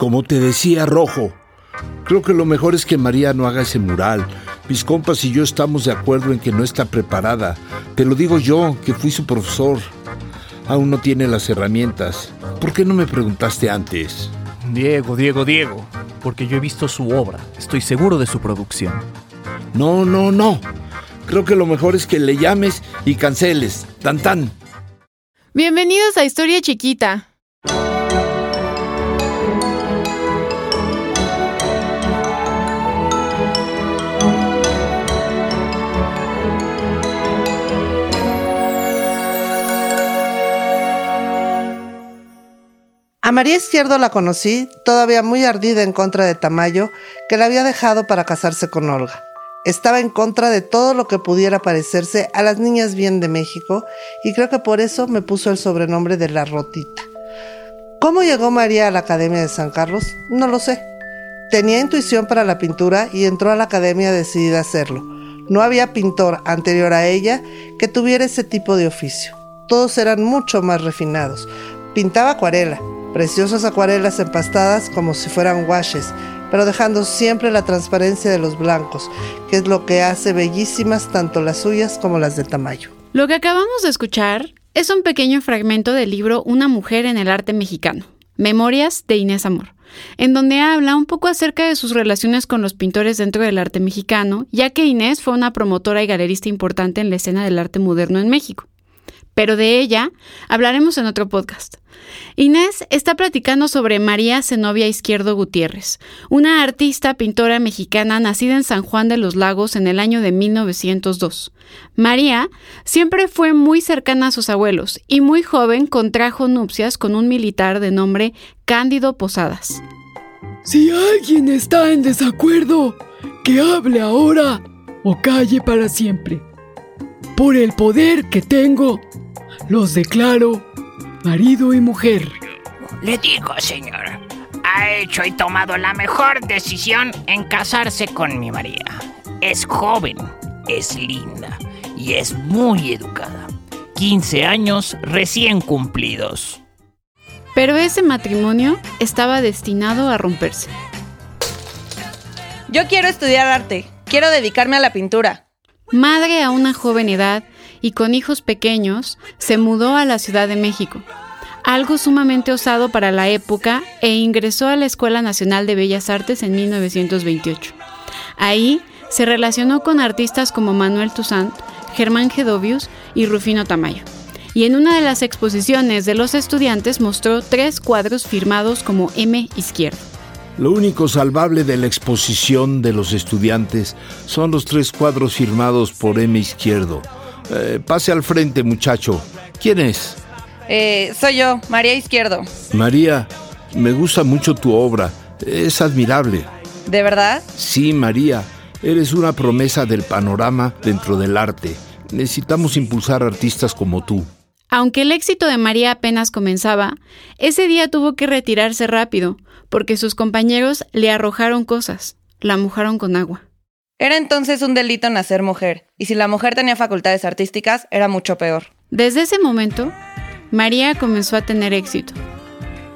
Como te decía, Rojo, creo que lo mejor es que María no haga ese mural. Mis compas y yo estamos de acuerdo en que no está preparada. Te lo digo yo, que fui su profesor. Aún no tiene las herramientas. ¿Por qué no me preguntaste antes? Diego, Diego, Diego. Porque yo he visto su obra. Estoy seguro de su producción. No, no, no. Creo que lo mejor es que le llames y canceles. Tan tan. Bienvenidos a Historia Chiquita. María Izquierdo la conocí, todavía muy ardida en contra de Tamayo, que la había dejado para casarse con Olga. Estaba en contra de todo lo que pudiera parecerse a las niñas bien de México y creo que por eso me puso el sobrenombre de la Rotita. ¿Cómo llegó María a la Academia de San Carlos? No lo sé. Tenía intuición para la pintura y entró a la academia decidida a hacerlo. No había pintor anterior a ella que tuviera ese tipo de oficio. Todos eran mucho más refinados. Pintaba acuarela, preciosas acuarelas empastadas como si fueran washes, pero dejando siempre la transparencia de los blancos, que es lo que hace bellísimas tanto las suyas como las de Tamayo. Lo que acabamos de escuchar es un pequeño fragmento del libro Una mujer en el arte mexicano, Memorias de Inés Amor, en donde habla un poco acerca de sus relaciones con los pintores dentro del arte mexicano, ya que Inés fue una promotora y galerista importante en la escena del arte moderno en México pero de ella hablaremos en otro podcast. Inés está platicando sobre María Zenobia Izquierdo Gutiérrez, una artista pintora mexicana nacida en San Juan de los Lagos en el año de 1902. María siempre fue muy cercana a sus abuelos y muy joven contrajo nupcias con un militar de nombre Cándido Posadas. Si alguien está en desacuerdo, que hable ahora o calle para siempre. Por el poder que tengo, los declaro marido y mujer. Le digo, señor, ha hecho y tomado la mejor decisión en casarse con mi María. Es joven, es linda y es muy educada. 15 años recién cumplidos. Pero ese matrimonio estaba destinado a romperse. Yo quiero estudiar arte, quiero dedicarme a la pintura. Madre a una joven edad, y con hijos pequeños, se mudó a la Ciudad de México, algo sumamente osado para la época, e ingresó a la Escuela Nacional de Bellas Artes en 1928. Ahí se relacionó con artistas como Manuel Toussaint, Germán Gedovius y Rufino Tamayo. Y en una de las exposiciones de los estudiantes mostró tres cuadros firmados como M Izquierdo. Lo único salvable de la exposición de los estudiantes son los tres cuadros firmados por M Izquierdo, eh, pase al frente, muchacho. ¿Quién es? Eh, soy yo, María Izquierdo. María, me gusta mucho tu obra. Es admirable. ¿De verdad? Sí, María. Eres una promesa del panorama dentro del arte. Necesitamos impulsar artistas como tú. Aunque el éxito de María apenas comenzaba, ese día tuvo que retirarse rápido, porque sus compañeros le arrojaron cosas, la mojaron con agua. Era entonces un delito nacer mujer, y si la mujer tenía facultades artísticas, era mucho peor. Desde ese momento, María comenzó a tener éxito.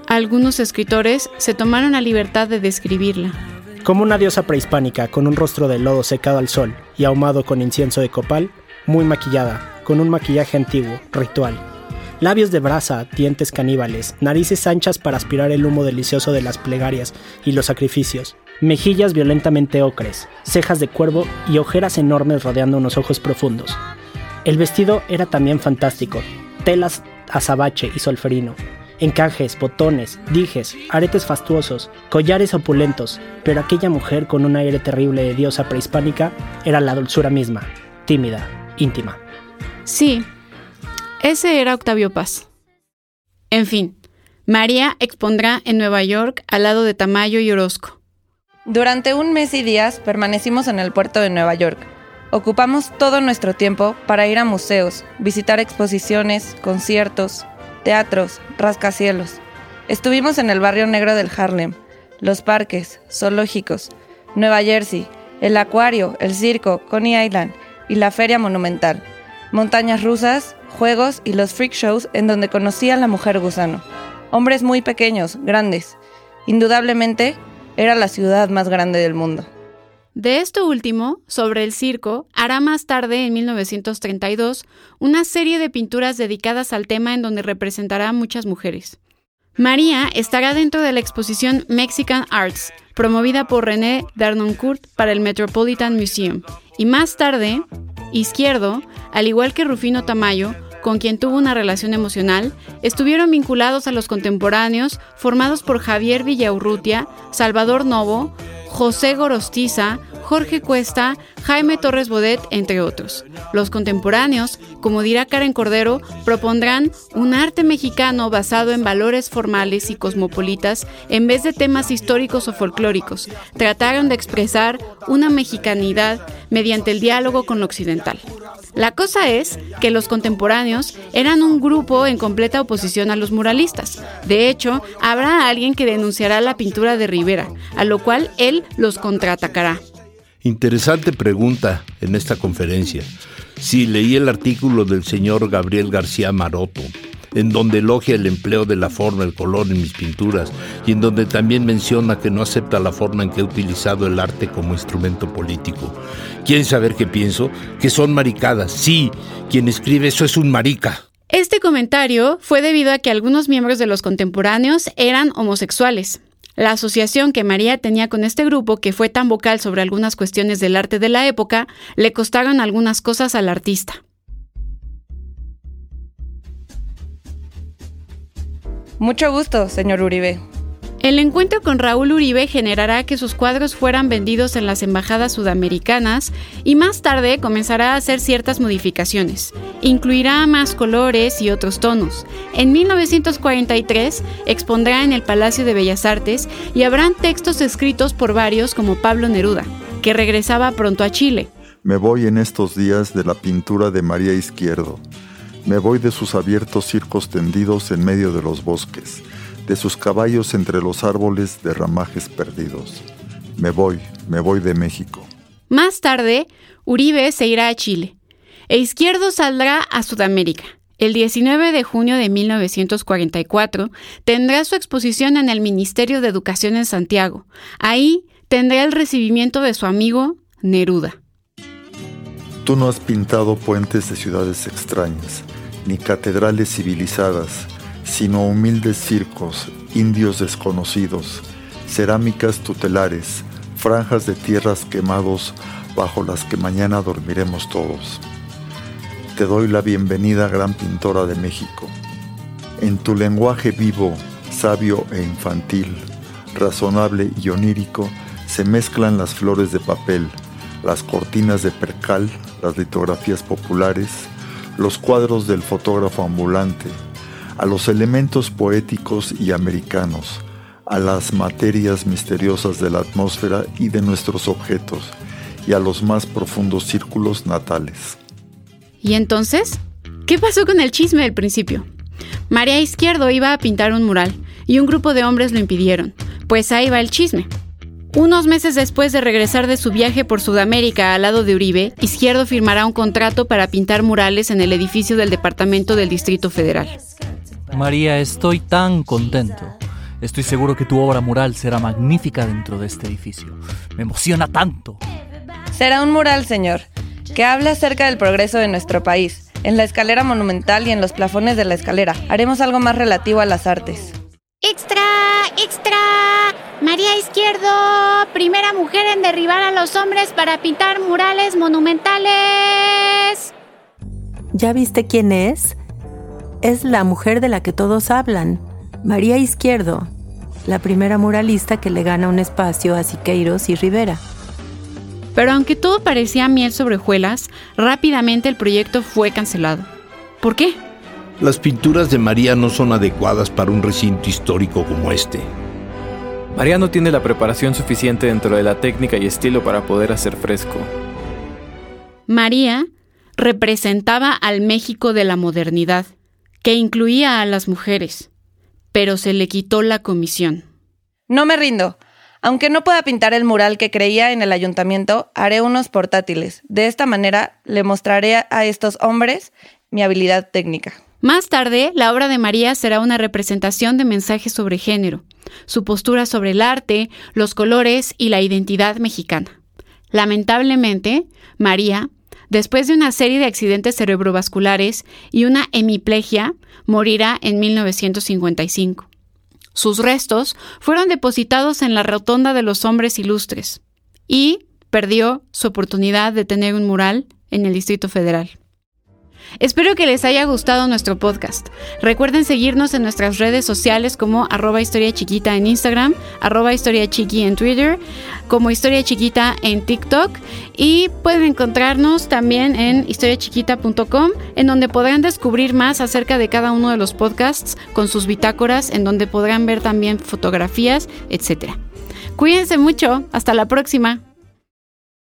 Algunos escritores se tomaron la libertad de describirla. Como una diosa prehispánica con un rostro de lodo secado al sol y ahumado con incienso de copal, muy maquillada, con un maquillaje antiguo, ritual. Labios de brasa, dientes caníbales, narices anchas para aspirar el humo delicioso de las plegarias y los sacrificios, mejillas violentamente ocres, cejas de cuervo y ojeras enormes rodeando unos ojos profundos. El vestido era también fantástico, telas azabache y solferino, encajes, botones, dijes, aretes fastuosos, collares opulentos, pero aquella mujer con un aire terrible de diosa prehispánica era la dulzura misma, tímida, íntima. Sí, ese era Octavio Paz. En fin, María expondrá en Nueva York al lado de Tamayo y Orozco. Durante un mes y días permanecimos en el puerto de Nueva York. Ocupamos todo nuestro tiempo para ir a museos, visitar exposiciones, conciertos, teatros, rascacielos. Estuvimos en el barrio negro del Harlem, los parques, zoológicos, Nueva Jersey, el acuario, el circo, Coney Island y la feria monumental, montañas rusas, juegos y los freak shows en donde conocí a la mujer gusano. Hombres muy pequeños, grandes, Indudablemente, era la ciudad más grande del mundo. De esto último, sobre el circo, hará más tarde, en 1932, una serie de pinturas dedicadas al tema en donde representará a muchas mujeres. María estará dentro de la exposición Mexican Arts, promovida por René Darnoncourt para el Metropolitan Museum, y más tarde, Izquierdo, al igual que Rufino Tamayo, con quien tuvo una relación emocional, estuvieron vinculados a los contemporáneos formados por Javier Villaurrutia, Salvador Novo, José Gorostiza, Jorge Cuesta, Jaime Torres Bodet, entre otros. Los contemporáneos, como dirá Karen Cordero, propondrán un arte mexicano basado en valores formales y cosmopolitas en vez de temas históricos o folclóricos. Trataron de expresar una mexicanidad mediante el diálogo con lo occidental. La cosa es que los contemporáneos eran un grupo en completa oposición a los muralistas. De hecho, habrá alguien que denunciará la pintura de Rivera, a lo cual él los contraatacará. Interesante pregunta en esta conferencia. Sí, leí el artículo del señor Gabriel García Maroto, en donde elogia el empleo de la forma, el color en mis pinturas, y en donde también menciona que no acepta la forma en que he utilizado el arte como instrumento político. ¿Quieren saber qué pienso? Que son maricadas. Sí, quien escribe eso es un marica. Este comentario fue debido a que algunos miembros de los contemporáneos eran homosexuales. La asociación que María tenía con este grupo, que fue tan vocal sobre algunas cuestiones del arte de la época, le costaron algunas cosas al artista. Mucho gusto, señor Uribe. El encuentro con Raúl Uribe generará que sus cuadros fueran vendidos en las embajadas sudamericanas y más tarde comenzará a hacer ciertas modificaciones. Incluirá más colores y otros tonos. En 1943 expondrá en el Palacio de Bellas Artes y habrán textos escritos por varios como Pablo Neruda, que regresaba pronto a Chile. Me voy en estos días de la pintura de María Izquierdo. Me voy de sus abiertos circos tendidos en medio de los bosques de sus caballos entre los árboles de ramajes perdidos. Me voy, me voy de México. Más tarde, Uribe se irá a Chile. E Izquierdo saldrá a Sudamérica. El 19 de junio de 1944 tendrá su exposición en el Ministerio de Educación en Santiago. Ahí tendrá el recibimiento de su amigo Neruda. Tú no has pintado puentes de ciudades extrañas, ni catedrales civilizadas, sino humildes circos, indios desconocidos, cerámicas tutelares, franjas de tierras quemados bajo las que mañana dormiremos todos. Te doy la bienvenida, gran pintora de México. En tu lenguaje vivo, sabio e infantil, razonable y onírico, se mezclan las flores de papel, las cortinas de percal, las litografías populares, los cuadros del fotógrafo ambulante, a los elementos poéticos y americanos, a las materias misteriosas de la atmósfera y de nuestros objetos, y a los más profundos círculos natales. ¿Y entonces? ¿Qué pasó con el chisme del principio? María Izquierdo iba a pintar un mural, y un grupo de hombres lo impidieron, pues ahí va el chisme. Unos meses después de regresar de su viaje por Sudamérica al lado de Uribe, Izquierdo firmará un contrato para pintar murales en el edificio del Departamento del Distrito Federal. María, estoy tan contento. Estoy seguro que tu obra mural será magnífica dentro de este edificio. Me emociona tanto. Será un mural, señor, que habla acerca del progreso de nuestro país. En la escalera monumental y en los plafones de la escalera haremos algo más relativo a las artes. ¡Extra! ¡Extra! María Izquierdo, primera mujer en derribar a los hombres para pintar murales monumentales. ¿Ya viste quién es? Es la mujer de la que todos hablan, María Izquierdo, la primera muralista que le gana un espacio a Siqueiros y Rivera. Pero aunque todo parecía miel sobre hojuelas, rápidamente el proyecto fue cancelado. ¿Por qué? Las pinturas de María no son adecuadas para un recinto histórico como este. María no tiene la preparación suficiente dentro de la técnica y estilo para poder hacer fresco. María representaba al México de la modernidad que incluía a las mujeres, pero se le quitó la comisión. No me rindo. Aunque no pueda pintar el mural que creía en el ayuntamiento, haré unos portátiles. De esta manera le mostraré a estos hombres mi habilidad técnica. Más tarde, la obra de María será una representación de mensajes sobre género, su postura sobre el arte, los colores y la identidad mexicana. Lamentablemente, María, después de una serie de accidentes cerebrovasculares y una hemiplegia, morirá en 1955. Sus restos fueron depositados en la Rotonda de los Hombres Ilustres y perdió su oportunidad de tener un mural en el Distrito Federal. Espero que les haya gustado nuestro podcast. Recuerden seguirnos en nuestras redes sociales como arroba historia chiquita en Instagram, arroba historia en Twitter, como historia chiquita en TikTok y pueden encontrarnos también en historiachiquita.com en donde podrán descubrir más acerca de cada uno de los podcasts con sus bitácoras, en donde podrán ver también fotografías, etc. Cuídense mucho, hasta la próxima.